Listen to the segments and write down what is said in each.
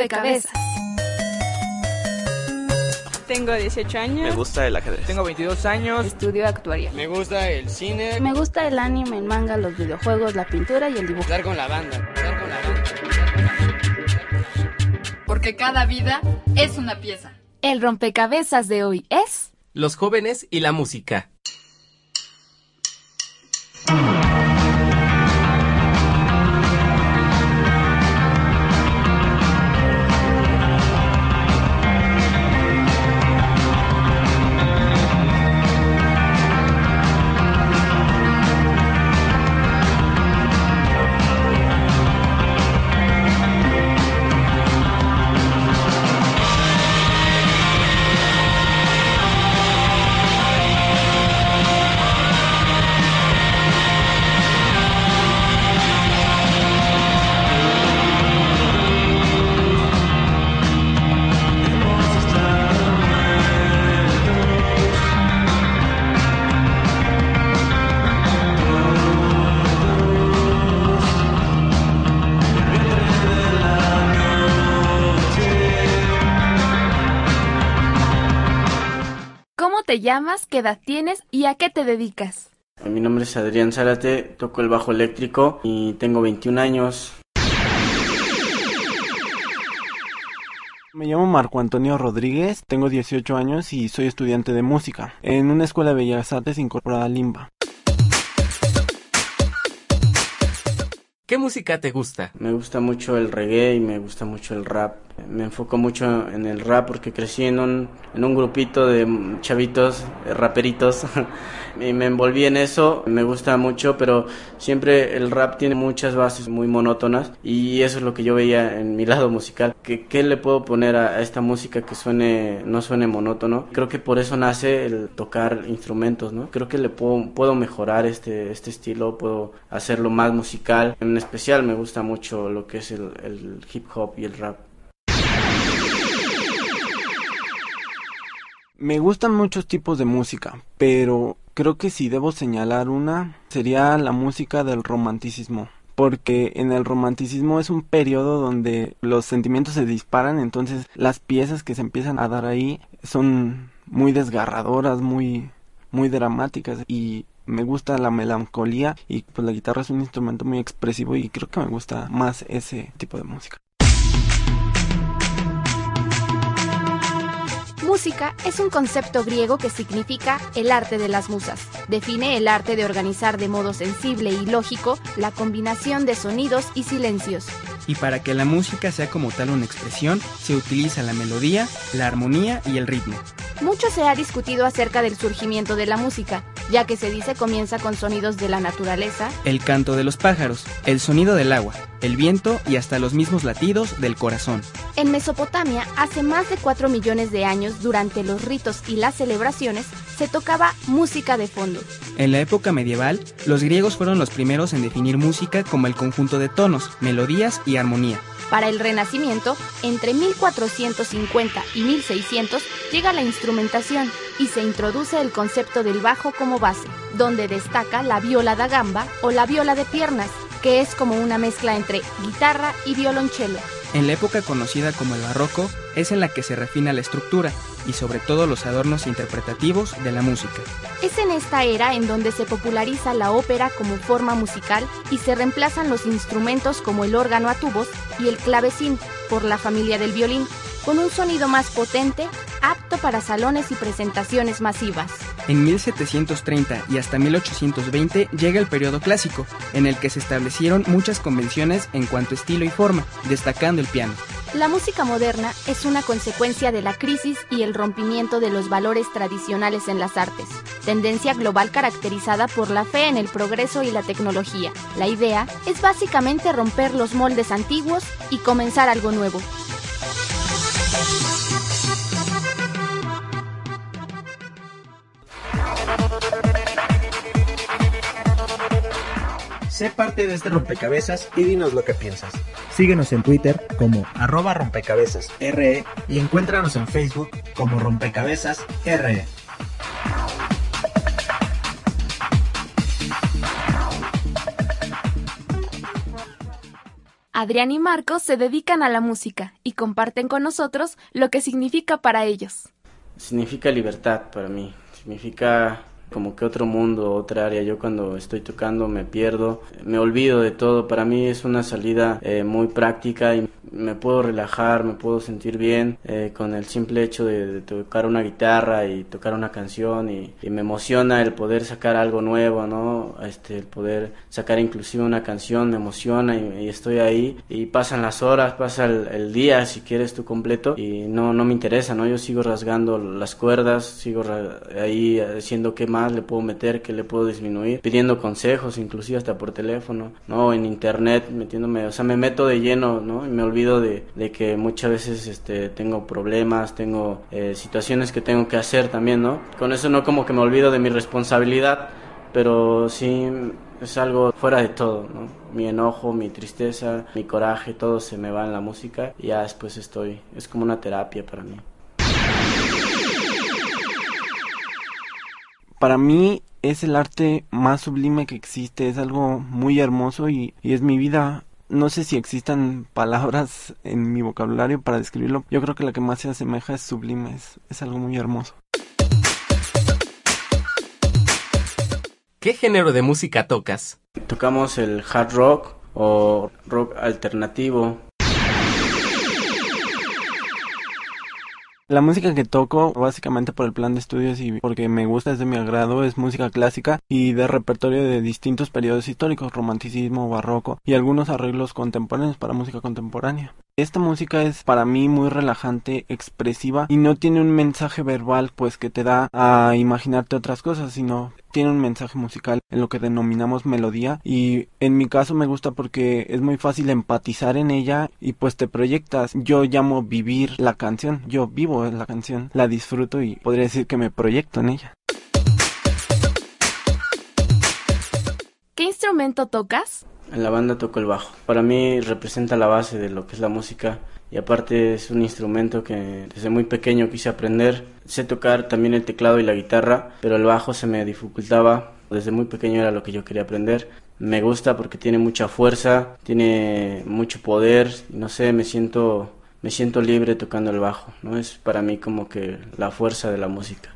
rompecabezas. Tengo 18 años. Me gusta el ajedrez. Tengo 22 años. Estudio actuaría. Me gusta el cine. Me gusta el anime, el manga, los videojuegos, la pintura y el dibujo. Estar con la banda. Estar con la banda. Porque cada vida es una pieza. El rompecabezas de hoy es... Los jóvenes y la música. Te llamas? ¿Qué edad tienes? ¿Y a qué te dedicas? Mi nombre es Adrián Zárate, toco el bajo eléctrico y tengo 21 años. Me llamo Marco Antonio Rodríguez, tengo 18 años y soy estudiante de música en una escuela de bellas artes incorporada a Limba. ¿Qué música te gusta? Me gusta mucho el reggae y me gusta mucho el rap. Me enfoco mucho en el rap porque crecí en un, en un grupito de chavitos, de raperitos, y me envolví en eso. Me gusta mucho, pero siempre el rap tiene muchas bases muy monótonas y eso es lo que yo veía en mi lado musical. ¿Qué, qué le puedo poner a esta música que suene, no suene monótono? Creo que por eso nace el tocar instrumentos, ¿no? Creo que le puedo, puedo mejorar este, este estilo, puedo hacerlo más musical. En especial me gusta mucho lo que es el, el hip hop y el rap. Me gustan muchos tipos de música, pero creo que si debo señalar una, sería la música del romanticismo. Porque en el romanticismo es un periodo donde los sentimientos se disparan, entonces las piezas que se empiezan a dar ahí son muy desgarradoras, muy, muy dramáticas y me gusta la melancolía y pues la guitarra es un instrumento muy expresivo y creo que me gusta más ese tipo de música. Música es un concepto griego que significa el arte de las musas. Define el arte de organizar de modo sensible y lógico la combinación de sonidos y silencios. Y para que la música sea como tal una expresión, se utiliza la melodía, la armonía y el ritmo. Mucho se ha discutido acerca del surgimiento de la música, ya que se dice comienza con sonidos de la naturaleza, El canto de los pájaros, el sonido del agua, el viento y hasta los mismos latidos del corazón. En Mesopotamia, hace más de 4 millones de años, durante los ritos y las celebraciones, se tocaba música de fondo. En la época medieval, los griegos fueron los primeros en definir música como el conjunto de tonos, melodías y armonía. Para el Renacimiento, entre 1450 y 1600 llega la instrumentación y se introduce el concepto del bajo como base, donde destaca la viola da gamba o la viola de piernas, que es como una mezcla entre guitarra y violonchelo. En la época conocida como el barroco, es en la que se refina la estructura y sobre todo los adornos interpretativos de la música. Es en esta era en donde se populariza la ópera como forma musical y se reemplazan los instrumentos como el órgano a tubos y el clavecín por la familia del violín, con un sonido más potente, apto para salones y presentaciones masivas. En 1730 y hasta 1820 llega el periodo clásico, en el que se establecieron muchas convenciones en cuanto a estilo y forma, destacando el piano. La música moderna es una consecuencia de la crisis y el rompimiento de los valores tradicionales en las artes, tendencia global caracterizada por la fe en el progreso y la tecnología. La idea es básicamente romper los moldes antiguos y comenzar algo nuevo. Sé parte de este rompecabezas y dinos lo que piensas. Síguenos en Twitter como arroba rompecabezas RE y encuéntranos en Facebook como rompecabezas RE. Adrián y Marcos se dedican a la música y comparten con nosotros lo que significa para ellos. Significa libertad para mí, significa como que otro mundo, otra área. Yo cuando estoy tocando me pierdo, me olvido de todo. Para mí es una salida eh, muy práctica y me puedo relajar, me puedo sentir bien eh, con el simple hecho de, tocar una guitarra y tocar una canción y, me emociona el poder sacar algo nuevo, ¿no? Este, el poder sacar inclusive una canción me emociona y, estoy ahí y pasan las horas, pasa el, día si quieres tú completo y no, no me interesa, ¿no? Yo sigo rasgando las cuerdas, sigo ahí haciendo qué más le puedo meter, qué le puedo disminuir, pidiendo consejos inclusive hasta por teléfono, ¿no? En internet metiéndome, o sea, me meto de lleno, ¿no? Y me olvido de, que muchas veces este, tengo problemas, tengo eh, situaciones que tengo que hacer también, ¿no? Con eso no como que me olvido de mi responsabilidad, pero sí es algo fuera de todo, ¿no? Mi enojo, mi tristeza, mi coraje, todo se me va en la música y ya después estoy, es como una terapia para mí. Para mí es el arte más sublime que existe, es algo muy hermoso y, y es mi vida no sé si existan palabras en mi vocabulario para describirlo. Yo creo que la que más se asemeja es sublime, es, algo muy hermoso. ¿Qué género de música tocas? Tocamos el hard rock o rock alternativo, La música que toco, básicamente por el plan de estudios y porque me gusta, es de mi agrado, es música clásica y de repertorio de distintos periodos históricos, romanticismo, barroco y algunos arreglos contemporáneos para música contemporánea. Esta música es para mí muy relajante, expresiva y no tiene un mensaje verbal pues que te da a imaginarte otras cosas, sino tiene un mensaje musical en lo que denominamos melodía y en mi caso me gusta porque es muy fácil empatizar en ella y pues te proyectas. Yo llamo vivir la canción, yo vivo la canción, la disfruto y podría decir que me proyecto en ella. ¿Qué instrumento tocas? En la banda toco el bajo. Para mí representa la base de lo que es la música y aparte es un instrumento que desde muy pequeño quise aprender. Sé tocar también el teclado y la guitarra, pero el bajo se me dificultaba. Desde muy pequeño era lo que yo quería aprender. Me gusta porque tiene mucha fuerza, tiene mucho poder, no sé, me siento me siento libre tocando el bajo, ¿no? Es para mí como que la fuerza de la música.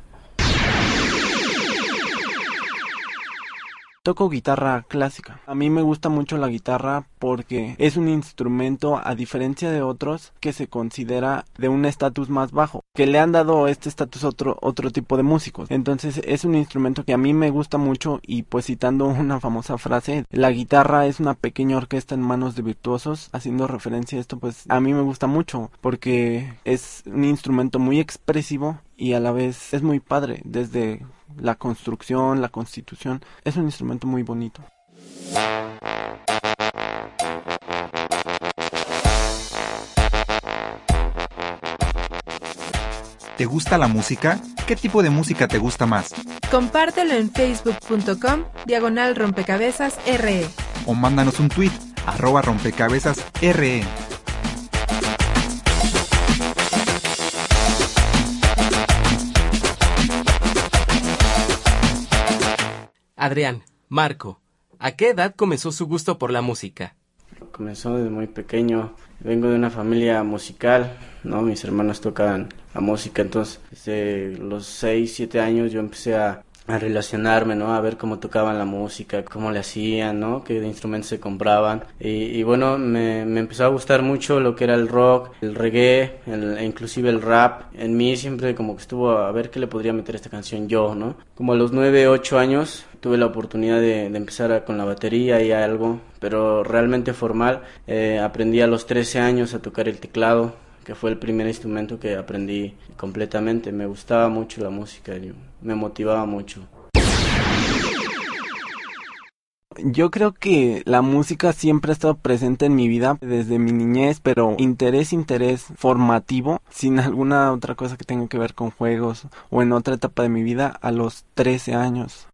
Toco guitarra clásica. A mí me gusta mucho la guitarra porque es un instrumento, a diferencia de otros, que se considera de un estatus más bajo, que le han dado este estatus otro, otro tipo de músicos. Entonces es un instrumento que a mí me gusta mucho y pues citando una famosa frase, la guitarra es una pequeña orquesta en manos de virtuosos, haciendo referencia a esto, pues a mí me gusta mucho porque es un instrumento muy expresivo y a la vez es muy padre desde la construcción, la constitución. Es un instrumento muy bonito. ¿Te gusta la música? ¿Qué tipo de música te gusta más? Compártelo en facebook.com diagonal rompecabezas RE. O mándanos un tweet arroba rompecabezas RE. Adrián, Marco, ¿a qué edad comenzó su gusto por la música? Comenzó desde muy pequeño. Vengo de una familia musical, ¿no? Mis hermanos tocan la música, entonces desde los 6, 7 años yo empecé a, relacionarme, ¿no? A ver cómo tocaban la música, cómo le hacían, ¿no? Qué instrumentos se compraban. Y, bueno, me, empezó a gustar mucho lo que era el rock, el reggae, e inclusive el rap. En mí siempre como que estuvo a ver qué le podría meter a esta canción yo, ¿no? Como a los 9, 8 años tuve la oportunidad de, empezar con la batería y algo, pero realmente formal. Eh, aprendí a los 13 años a tocar el teclado, que fue el primer instrumento que aprendí completamente. Me gustaba mucho la música, me motivaba mucho. Yo creo que la música siempre ha estado presente en mi vida desde mi niñez, pero interés, interés formativo, sin alguna otra cosa que tenga que ver con juegos o en otra etapa de mi vida a los 13 años.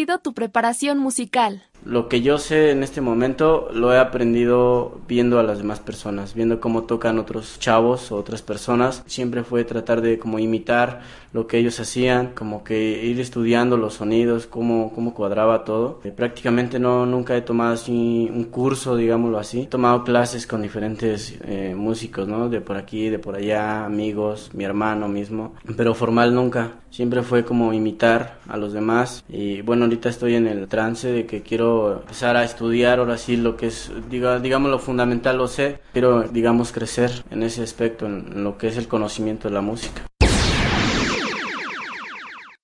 Sido tu preparación musical? Lo que yo sé en este momento lo he aprendido viendo a las demás personas, viendo cómo tocan otros chavos o otras personas. Siempre fue tratar de como imitar lo que ellos hacían, como que ir estudiando los sonidos, cómo, cómo cuadraba todo. Eh, prácticamente no, nunca he tomado así un curso, digámoslo así. He tomado clases con diferentes eh, músicos, ¿no? De por aquí, de por allá, amigos, mi hermano mismo, pero formal nunca. Siempre fue como imitar a los demás y bueno, ahorita estoy en el trance de que quiero empezar a estudiar ahora sí lo que es, diga, digamos lo fundamental lo sé, quiero digamos crecer en ese aspecto, en lo que es el conocimiento de la música.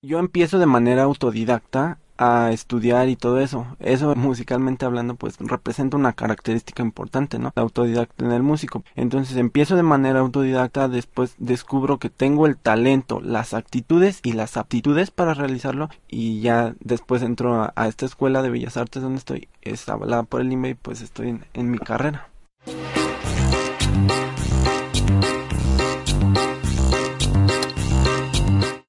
Yo empiezo de manera autodidacta a estudiar y todo eso. Eso musicalmente hablando pues representa una característica importante, ¿no? La autodidacta en el músico. Entonces empiezo de manera autodidacta, después descubro que tengo el talento, las actitudes y las aptitudes para realizarlo y ya después entro a, esta escuela de Bellas Artes donde estoy, es avalada por el IME y pues estoy en mi carrera.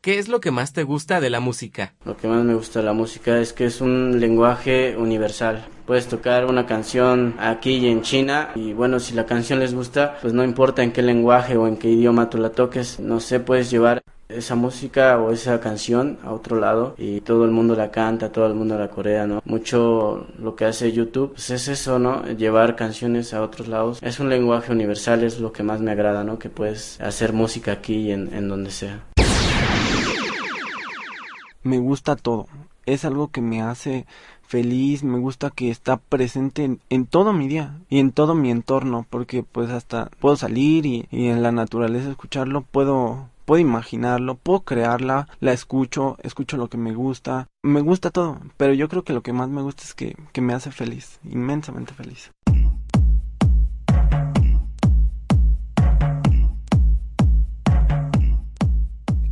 ¿Qué es lo que más te gusta de la música? Lo que más me gusta de la música es que es un lenguaje universal. Puedes tocar una canción aquí y en China y bueno, si la canción les gusta, pues no importa en qué lenguaje o en qué idioma tú la toques, no sé, puedes llevar esa música o esa canción a otro lado y todo el mundo la canta, todo el mundo la corea, ¿no? Mucho lo que hace YouTube pues es eso, ¿no? Llevar canciones a otros lados. Es un lenguaje universal, es lo que más me agrada, ¿no? Que puedes hacer música aquí y en, en donde sea me gusta todo. Es algo que me hace feliz, me gusta que está presente en, todo mi día y en todo mi entorno, porque pues hasta puedo salir y, en la naturaleza escucharlo, puedo puedo imaginarlo, puedo crearla, la escucho, escucho lo que me gusta, me gusta todo, pero yo creo que lo que más me gusta es que, que me hace feliz, inmensamente feliz.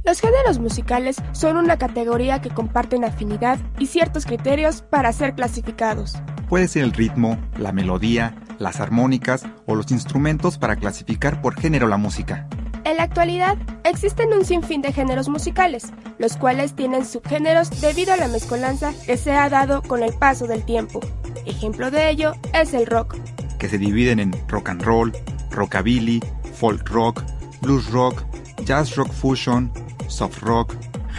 Los géneros musicales son una categoría que comparten afinidad y ciertos criterios para ser clasificados. Puede ser el ritmo, la melodía, las armónicas o los instrumentos para clasificar por género la música. En la actualidad existen un sinfín de géneros musicales, los cuales tienen subgéneros debido a la mezcolanza que se ha dado con el paso del tiempo. Ejemplo de ello es el rock, que se dividen en rock and roll, rockabilly, folk rock, blues rock, jazz rock fusion, soft rock,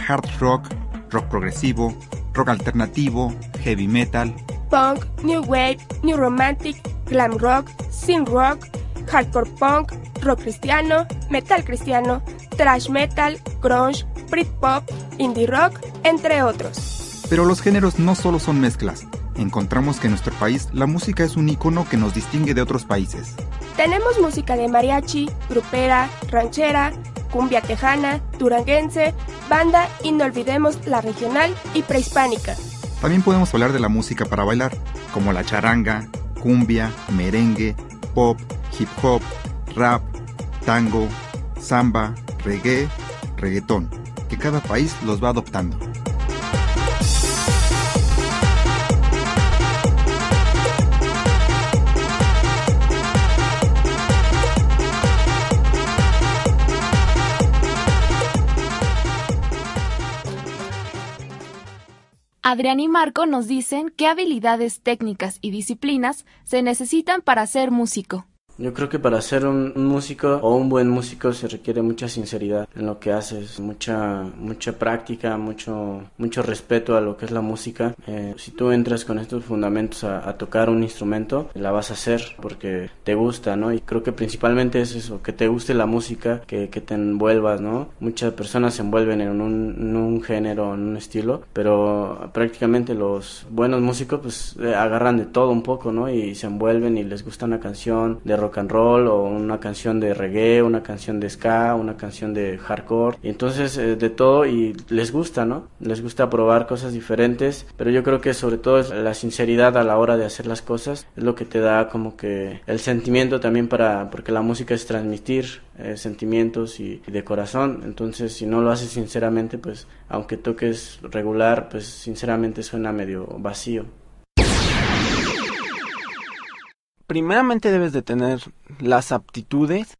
hard rock, rock progresivo, rock alternativo, heavy metal, punk, new wave, new romantic, glam rock, synth rock, hardcore punk, rock cristiano, metal cristiano, thrash metal, grunge, Britpop, indie rock, entre otros. Pero los géneros no solo son mezclas. Encontramos que en nuestro país la música es un icono que nos distingue de otros países. Tenemos música de mariachi, grupera, ranchera, cumbia tejana, duranguense, banda y no olvidemos la regional y prehispánica. También podemos hablar de la música para bailar, como la charanga, cumbia, merengue, pop, hip hop, rap, tango, samba, reggae, reggaetón, que cada país los va adoptando. Adrián y Marco nos dicen qué habilidades técnicas y disciplinas se necesitan para ser músico. Yo creo que para ser un, músico o un buen músico se requiere mucha sinceridad en lo que haces, mucha mucha práctica, mucho mucho respeto a lo que es la música. Eh, si tú entras con estos fundamentos a, tocar un instrumento, la vas a hacer porque te gusta, ¿no? Y creo que principalmente es eso, que te guste la música, que, que te envuelvas, ¿no? Muchas personas se envuelven en un, en un género, en un estilo, pero prácticamente los buenos músicos pues eh, agarran de todo un poco, ¿no? Y se envuelven y les gusta una canción de rock rock and roll o una canción de reggae, una canción de ska, una canción de hardcore. Y entonces eh, de todo y les gusta, ¿no? Les gusta probar cosas diferentes, pero yo creo que sobre todo es la sinceridad a la hora de hacer las cosas es lo que te da como que el sentimiento también para porque la música es transmitir eh, sentimientos y, y de corazón. Entonces si no lo haces sinceramente, pues aunque toques regular, pues sinceramente suena medio vacío. Primeramente debes de tener las aptitudes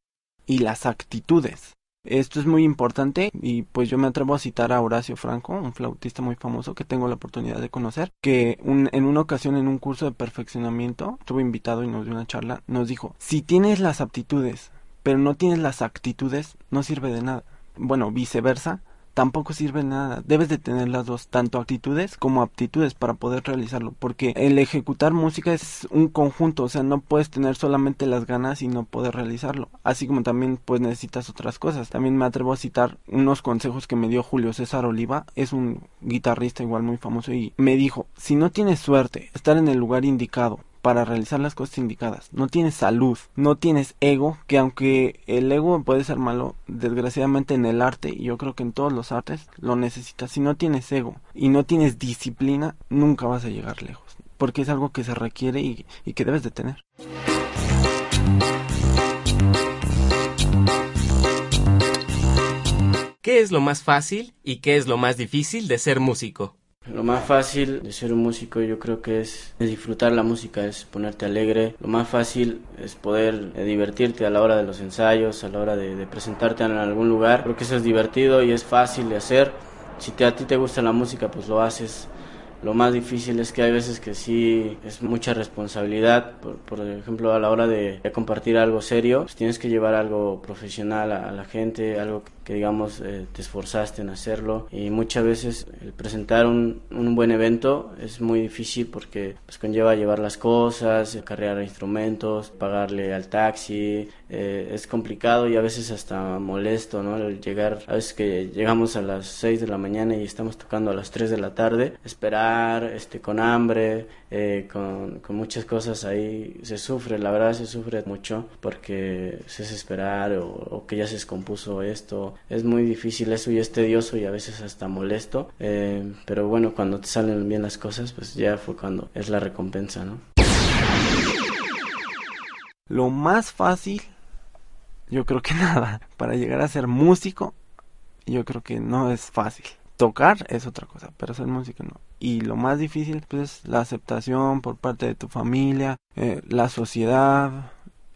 y las actitudes. Esto es muy importante y pues yo me atrevo a citar a Horacio Franco, un flautista muy famoso que tengo la oportunidad de conocer, que en una ocasión en un curso de perfeccionamiento, estuve invitado y nos dio una charla, nos dijo, si tienes las aptitudes, pero no tienes las actitudes, no sirve de nada. Bueno, viceversa, tampoco sirve nada. Debes de tener las dos, tanto actitudes como aptitudes para poder realizarlo, porque el ejecutar música es un conjunto, o sea, no puedes tener solamente las ganas y no poder realizarlo, así como también pues necesitas otras cosas. También me atrevo a citar unos consejos que me dio Julio César Oliva, es un guitarrista igual muy famoso y me dijo, si no tienes suerte, estar en el lugar indicado, para realizar las cosas indicadas. No tienes salud, no tienes ego, que aunque el ego puede ser malo, desgraciadamente en el arte, y yo creo que en todos los artes lo necesitas. Si no tienes ego y no tienes disciplina, nunca vas a llegar lejos, porque es algo que se requiere y, y que debes de tener. ¿Qué es lo más fácil y qué es lo más difícil de ser músico? Lo más fácil de ser un músico yo creo que es, disfrutar la música, es ponerte alegre. Lo más fácil es poder eh, divertirte a la hora de los ensayos, a la hora de, presentarte en algún lugar. Creo que eso es divertido y es fácil de hacer. Si te, a ti te gusta la música, pues lo haces lo más difícil es que hay veces que sí es mucha responsabilidad. Por, ejemplo, a la hora de, compartir algo serio, pues tienes que llevar algo profesional a, la gente, algo que digamos eh, te esforzaste en hacerlo. Y muchas veces el presentar un, un buen evento es muy difícil porque pues, conlleva llevar las cosas, cargar instrumentos, pagarle al taxi. Eh, es complicado y a veces hasta molesto, ¿no? El llegar, a veces que llegamos a las 6 de la mañana y estamos tocando a las 3 de la tarde, esperar este, con hambre, eh, con, muchas cosas ahí, se sufre, la verdad se sufre mucho porque se es esperar o, que ya se descompuso esto. Es muy difícil eso y es tedioso y a veces hasta molesto, eh, pero bueno, cuando te salen bien las cosas, pues ya fue cuando es la recompensa, ¿no? Lo más fácil, yo creo que nada, para llegar a ser músico, yo creo que no es fácil. Tocar es otra cosa, pero ser músico no y lo más difícil pues la aceptación por parte de tu familia, eh, la sociedad,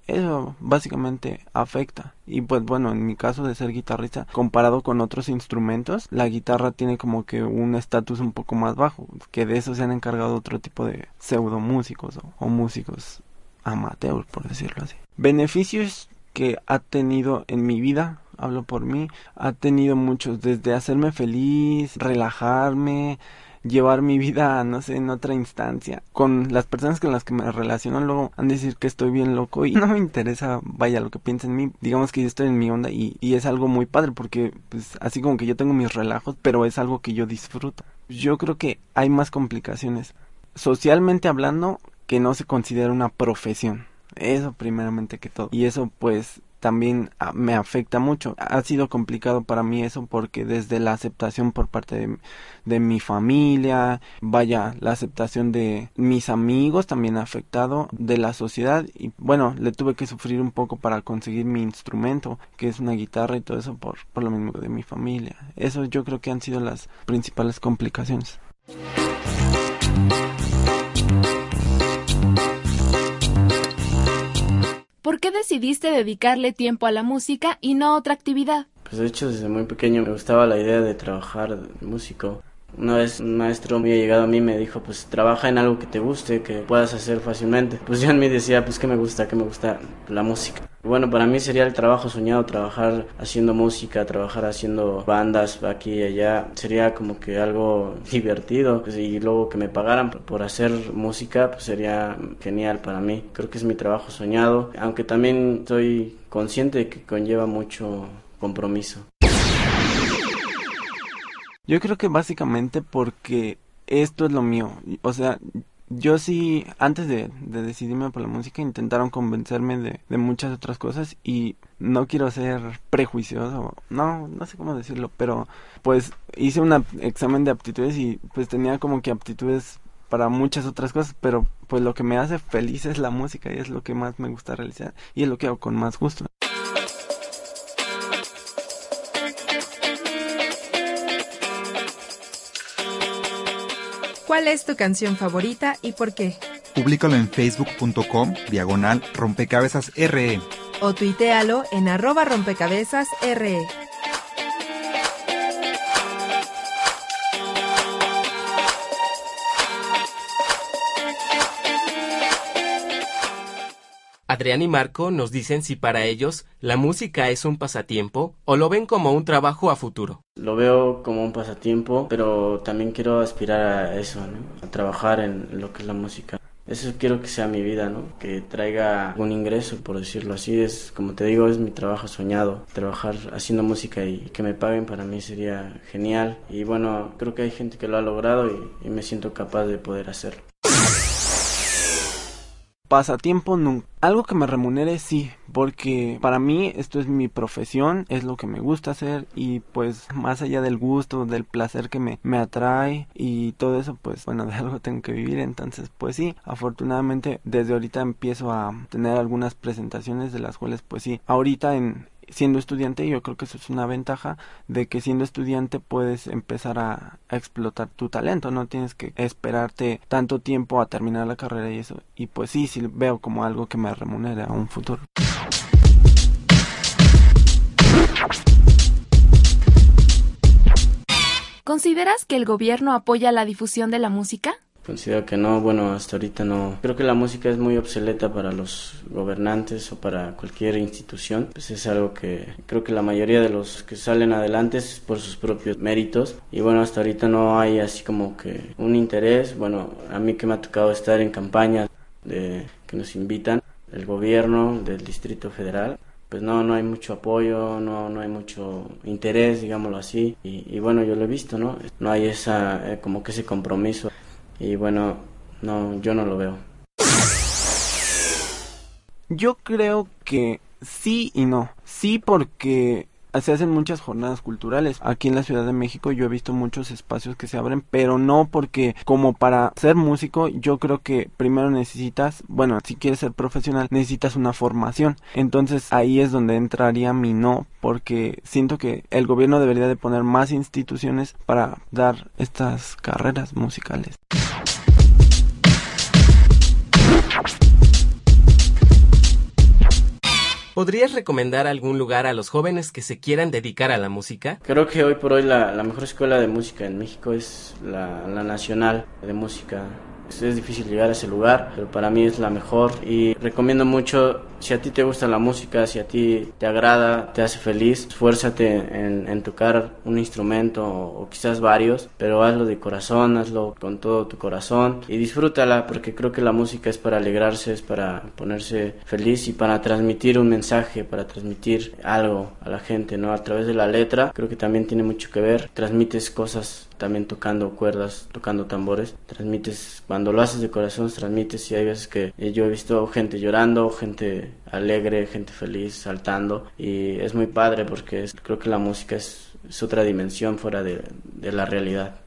eso básicamente afecta. Y pues bueno, en mi caso de ser guitarrista, comparado con otros instrumentos, la guitarra tiene como que un estatus un poco más bajo, que de eso se han encargado otro tipo de pseudo músicos o, músicos amateur, por decirlo así. Beneficios que ha tenido en mi vida, hablo por mí, ha tenido muchos, desde hacerme feliz, relajarme, llevar mi vida, no sé, en otra instancia. Con las personas con las que me relaciono luego han de decir que estoy bien loco y no me interesa, vaya, lo que piensen en mí. Digamos que yo estoy en mi onda y, y es algo muy padre porque, pues, así como que yo tengo mis relajos, pero es algo que yo disfruto. Yo creo que hay más complicaciones. Socialmente hablando, que no se considera una profesión. Eso primeramente que todo. Y eso pues también ah, me afecta mucho. Ha sido complicado para mí eso porque desde la aceptación por parte de, mi familia, vaya, la aceptación de mis amigos también ha afectado, de la sociedad y bueno, le tuve que sufrir un poco para conseguir mi instrumento, que es una guitarra y todo eso por, por lo mismo de mi familia. Eso yo creo que han sido las principales complicaciones. ¿Por qué decidiste dedicarle tiempo a la música y no a otra actividad? Pues de hecho desde muy pequeño me gustaba la idea de trabajar músico. Una vez un maestro había llegado a mí me dijo, pues trabaja en algo que te guste, que puedas hacer fácilmente. Pues yo en mí decía, pues que me gusta, que me gusta la música. Bueno, para mí sería el trabajo soñado, trabajar haciendo música, trabajar haciendo bandas aquí y allá. Sería como que algo divertido. Pues, y luego que me pagaran por hacer música, pues sería genial para mí. Creo que es mi trabajo soñado, aunque también estoy consciente de que conlleva mucho compromiso. Yo creo que básicamente porque esto es lo mío. O sea, yo sí, antes de, decidirme por la música, intentaron convencerme de, de, muchas otras cosas y no quiero ser prejuicioso, no, no sé cómo decirlo, pero pues hice un examen de aptitudes y pues tenía como que aptitudes para muchas otras cosas, pero pues lo que me hace feliz es la música y es lo que más me gusta realizar y es lo que hago con más gusto. ¿Cuál es tu canción favorita y por qué? Públicalo en facebook.com diagonal rompecabezas RE. O tuitealo en arroba rompecabezas RE. Adrián y Marco nos dicen si para ellos la música es un pasatiempo o lo ven como un trabajo a futuro. Lo veo como un pasatiempo, pero también quiero aspirar a eso, a trabajar en lo que es la música. Eso quiero que sea mi vida, ¿no? Que traiga un ingreso, por decirlo así. Es, como te digo, es mi trabajo soñado. Trabajar haciendo música y que me paguen para mí sería genial. Y bueno, creo que hay gente que lo ha logrado y me siento capaz de poder hacerlo pasatiempo nunca. Algo que me remunere sí, porque para mí esto es mi profesión, es lo que me gusta hacer y pues más allá del gusto, del placer que me, me atrae y todo eso, pues bueno, de algo tengo que vivir, entonces pues sí, afortunadamente desde ahorita empiezo a tener algunas presentaciones de las cuales pues sí, ahorita en, siendo estudiante, yo creo que eso es una ventaja de que siendo estudiante puedes empezar a, explotar tu talento, no tienes que esperarte tanto tiempo a terminar la carrera y eso. Y pues sí, sí veo como algo que me remunere a un futuro. ¿Consideras que el gobierno apoya la difusión de la música? Considero que no, bueno, hasta ahorita no. Creo que la música es muy obsoleta para los gobernantes o para cualquier institución. Pues es algo que creo que la mayoría de los que salen adelante es por sus propios méritos. Y bueno, hasta ahorita no hay así como que un interés. Bueno, a mí que me ha tocado estar en campañas de, que nos invitan, el gobierno del Distrito Federal pues no, no hay mucho apoyo, no, no hay mucho interés, digámoslo así. Y, bueno, yo lo he visto, ¿no? No hay esa, eh, como que ese compromiso. Y bueno, no, yo no lo veo. Yo creo que sí y no. Sí porque se hacen muchas jornadas culturales. Aquí en la Ciudad de México yo he visto muchos espacios que se abren, pero no porque como para ser músico yo creo que primero necesitas, bueno, si quieres ser profesional, necesitas una formación. Entonces ahí es donde entraría mi no, porque siento que el gobierno debería de poner más instituciones para dar estas carreras musicales. ¿Podrías recomendar algún lugar a los jóvenes que se quieran dedicar a la música? Creo que hoy por hoy la, mejor escuela de música en México es la, Nacional de Música es difícil llegar a ese lugar, pero para mí es la mejor y recomiendo mucho si a ti te gusta la música, si a ti te agrada, te hace feliz, esfuérzate en, tocar un instrumento o, quizás varios, pero hazlo de corazón, hazlo con todo tu corazón y disfrútala porque creo que la música es para alegrarse, es para ponerse feliz y para transmitir un mensaje, para transmitir algo a la gente, ¿no? A través de la letra, creo que también tiene mucho que ver, transmites cosas también tocando cuerdas, tocando tambores, transmites, cuando lo haces de corazón, transmites y hay veces que yo he visto gente llorando, gente alegre, gente feliz, saltando y es muy padre porque creo que la música es, otra dimensión fuera de la realidad.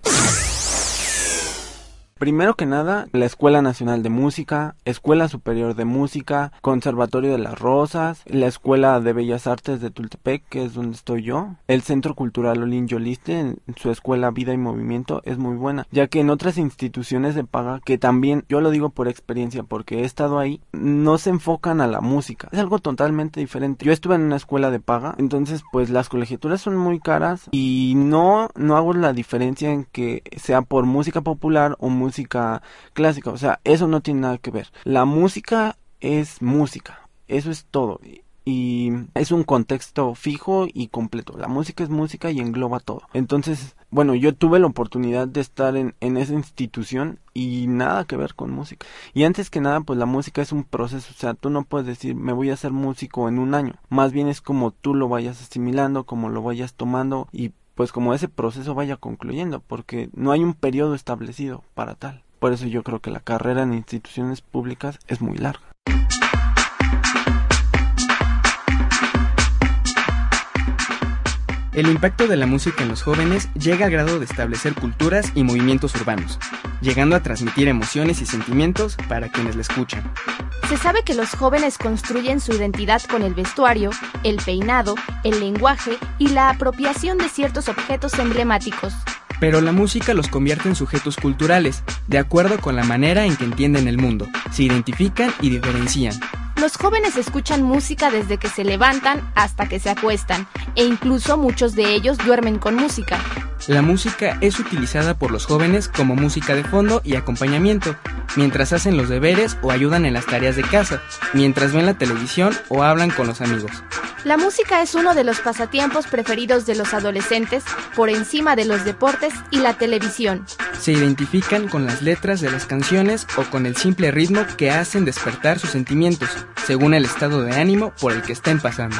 Primero que nada, la Escuela Nacional de Música, Escuela Superior de Música, Conservatorio de las Rosas, la Escuela de Bellas Artes de Tultepec, que es donde estoy yo, el Centro Cultural Olin Yoliste, en su escuela Vida y Movimiento, es muy buena, ya que en otras instituciones de paga, que también yo lo digo por experiencia porque he estado ahí, no se enfocan a la música, es algo totalmente diferente. Yo estuve en una escuela de paga, entonces pues las colegiaturas son muy caras y no, no hago la diferencia en que sea por música popular o música música clásica, o sea, eso no tiene nada que ver. La música es música, eso es todo. Y es un contexto fijo y completo. La música es música y engloba todo. Entonces, bueno, yo tuve la oportunidad de estar en, esa institución y nada que ver con música. Y antes que nada, pues la música es un proceso, o sea, tú no puedes decir me voy a ser músico en un año. Más bien es como tú lo vayas asimilando, como lo vayas tomando y pues como ese proceso vaya concluyendo, porque no hay un periodo establecido para tal. Por eso yo creo que la carrera en instituciones públicas es muy larga. El impacto de la música en los jóvenes llega al grado de establecer culturas y movimientos urbanos, llegando a transmitir emociones y sentimientos para quienes la escuchan. Se sabe que los jóvenes construyen su identidad con el vestuario, el peinado, el lenguaje y la apropiación de ciertos objetos emblemáticos. Pero la música los convierte en sujetos culturales, de acuerdo con la manera en que entienden el mundo, se identifican y diferencian. Los jóvenes escuchan música desde que se levantan hasta que se acuestan, e incluso muchos de ellos duermen con música. La música es utilizada por los jóvenes como música de fondo y acompañamiento, mientras hacen los deberes o ayudan en las tareas de casa, mientras ven la televisión o hablan con los amigos. La música es uno de los pasatiempos preferidos de los adolescentes por encima de los deportes y la televisión. Se identifican con las letras de las canciones o con el simple ritmo que hacen despertar sus sentimientos, según el estado de ánimo por el que estén pasando.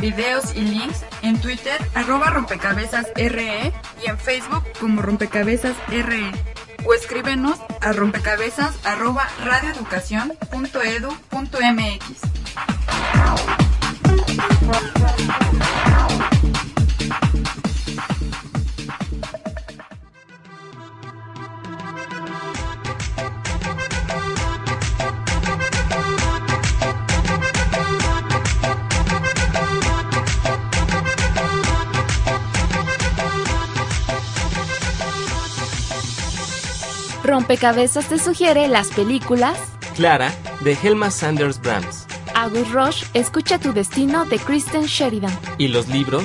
Videos y links en Twitter arroba rompecabezas RE y en Facebook como rompecabezas RE o escríbenos a rompecabezas arroba radioeducación.edu.mx. Rompecabezas te sugiere las películas Clara, de Helma Sanders Brahms. Agus Rush, Escucha tu destino de Kristen Sheridan. Y los libros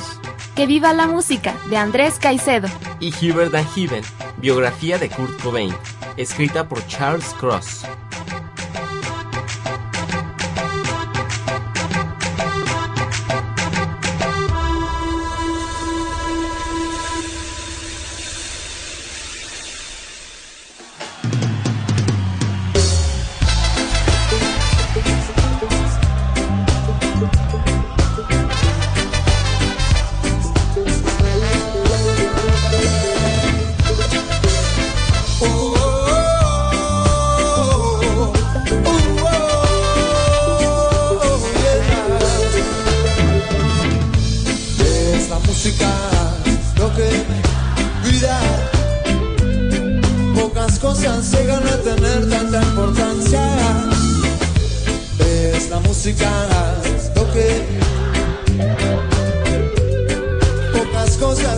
Que viva la música de Andrés Caicedo. y Hubert Van Heaven, biografía de Kurt Cobain, escrita por Charles Cross.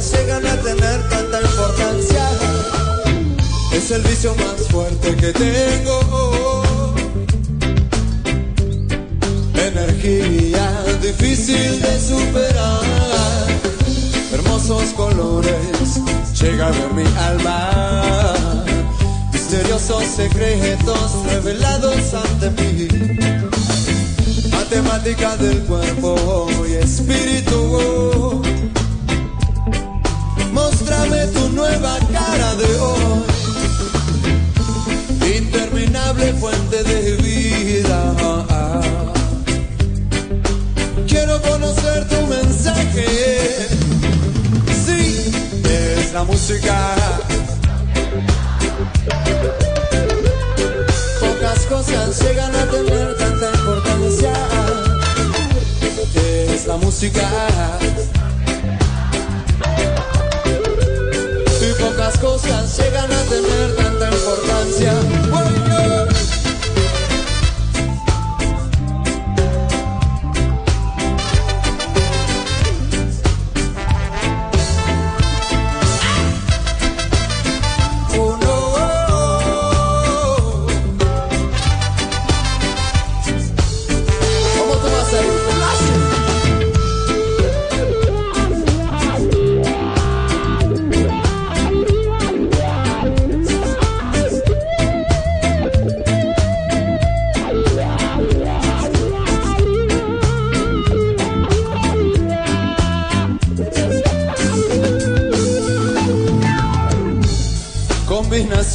Llegan a tener tanta importancia. Es el vicio más fuerte que tengo. Energía difícil de superar. Hermosos colores llega a ver mi alma. Misteriosos secretos revelados ante mí. Matemática del cuerpo y espíritu. Muéstrame tu nueva cara de hoy. Interminable fuente de vida. Quiero conocer tu mensaje. Sí, es la música. Pocas cosas llegan a tener tanta importancia. Es la música. Cosas llegan a tener tanta importancia.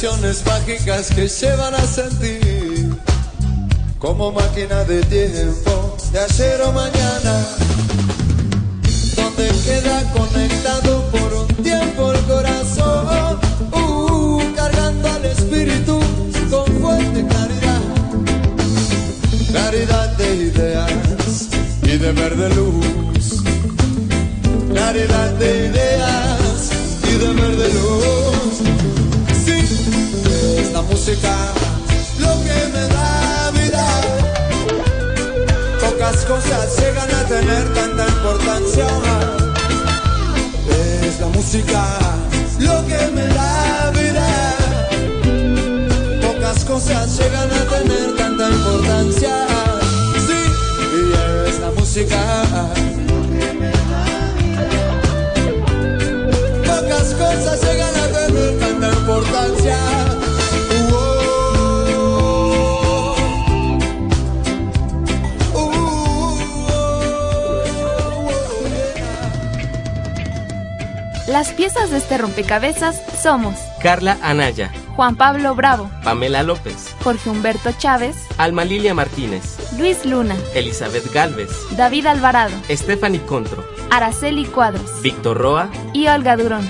Combinaciones mágicas que llevan a sentir como máquina de tiempo de ayer o mañana, donde queda conectado por un tiempo el corazón, uh, cargando al espíritu con fuerte claridad, claridad de ideas y de verde luz, claridad de ideas y de verde luz. Música lo que me da vida. Pocas cosas llegan a tener tanta importancia. Es la música lo que me da vida. Pocas cosas llegan a tener tanta importancia. Sí, y es la música. Pocas cosas llegan a tener tanta importancia. Las piezas de este rompecabezas somos Carla Anaya, Juan Pablo Bravo, Pamela López, Jorge Humberto Chávez, Alma Lilia Martínez, Luis Luna, Elizabeth Galvez, David Alvarado, Stephanie Contro, Araceli Cuadros Víctor Roa y Olga Durón.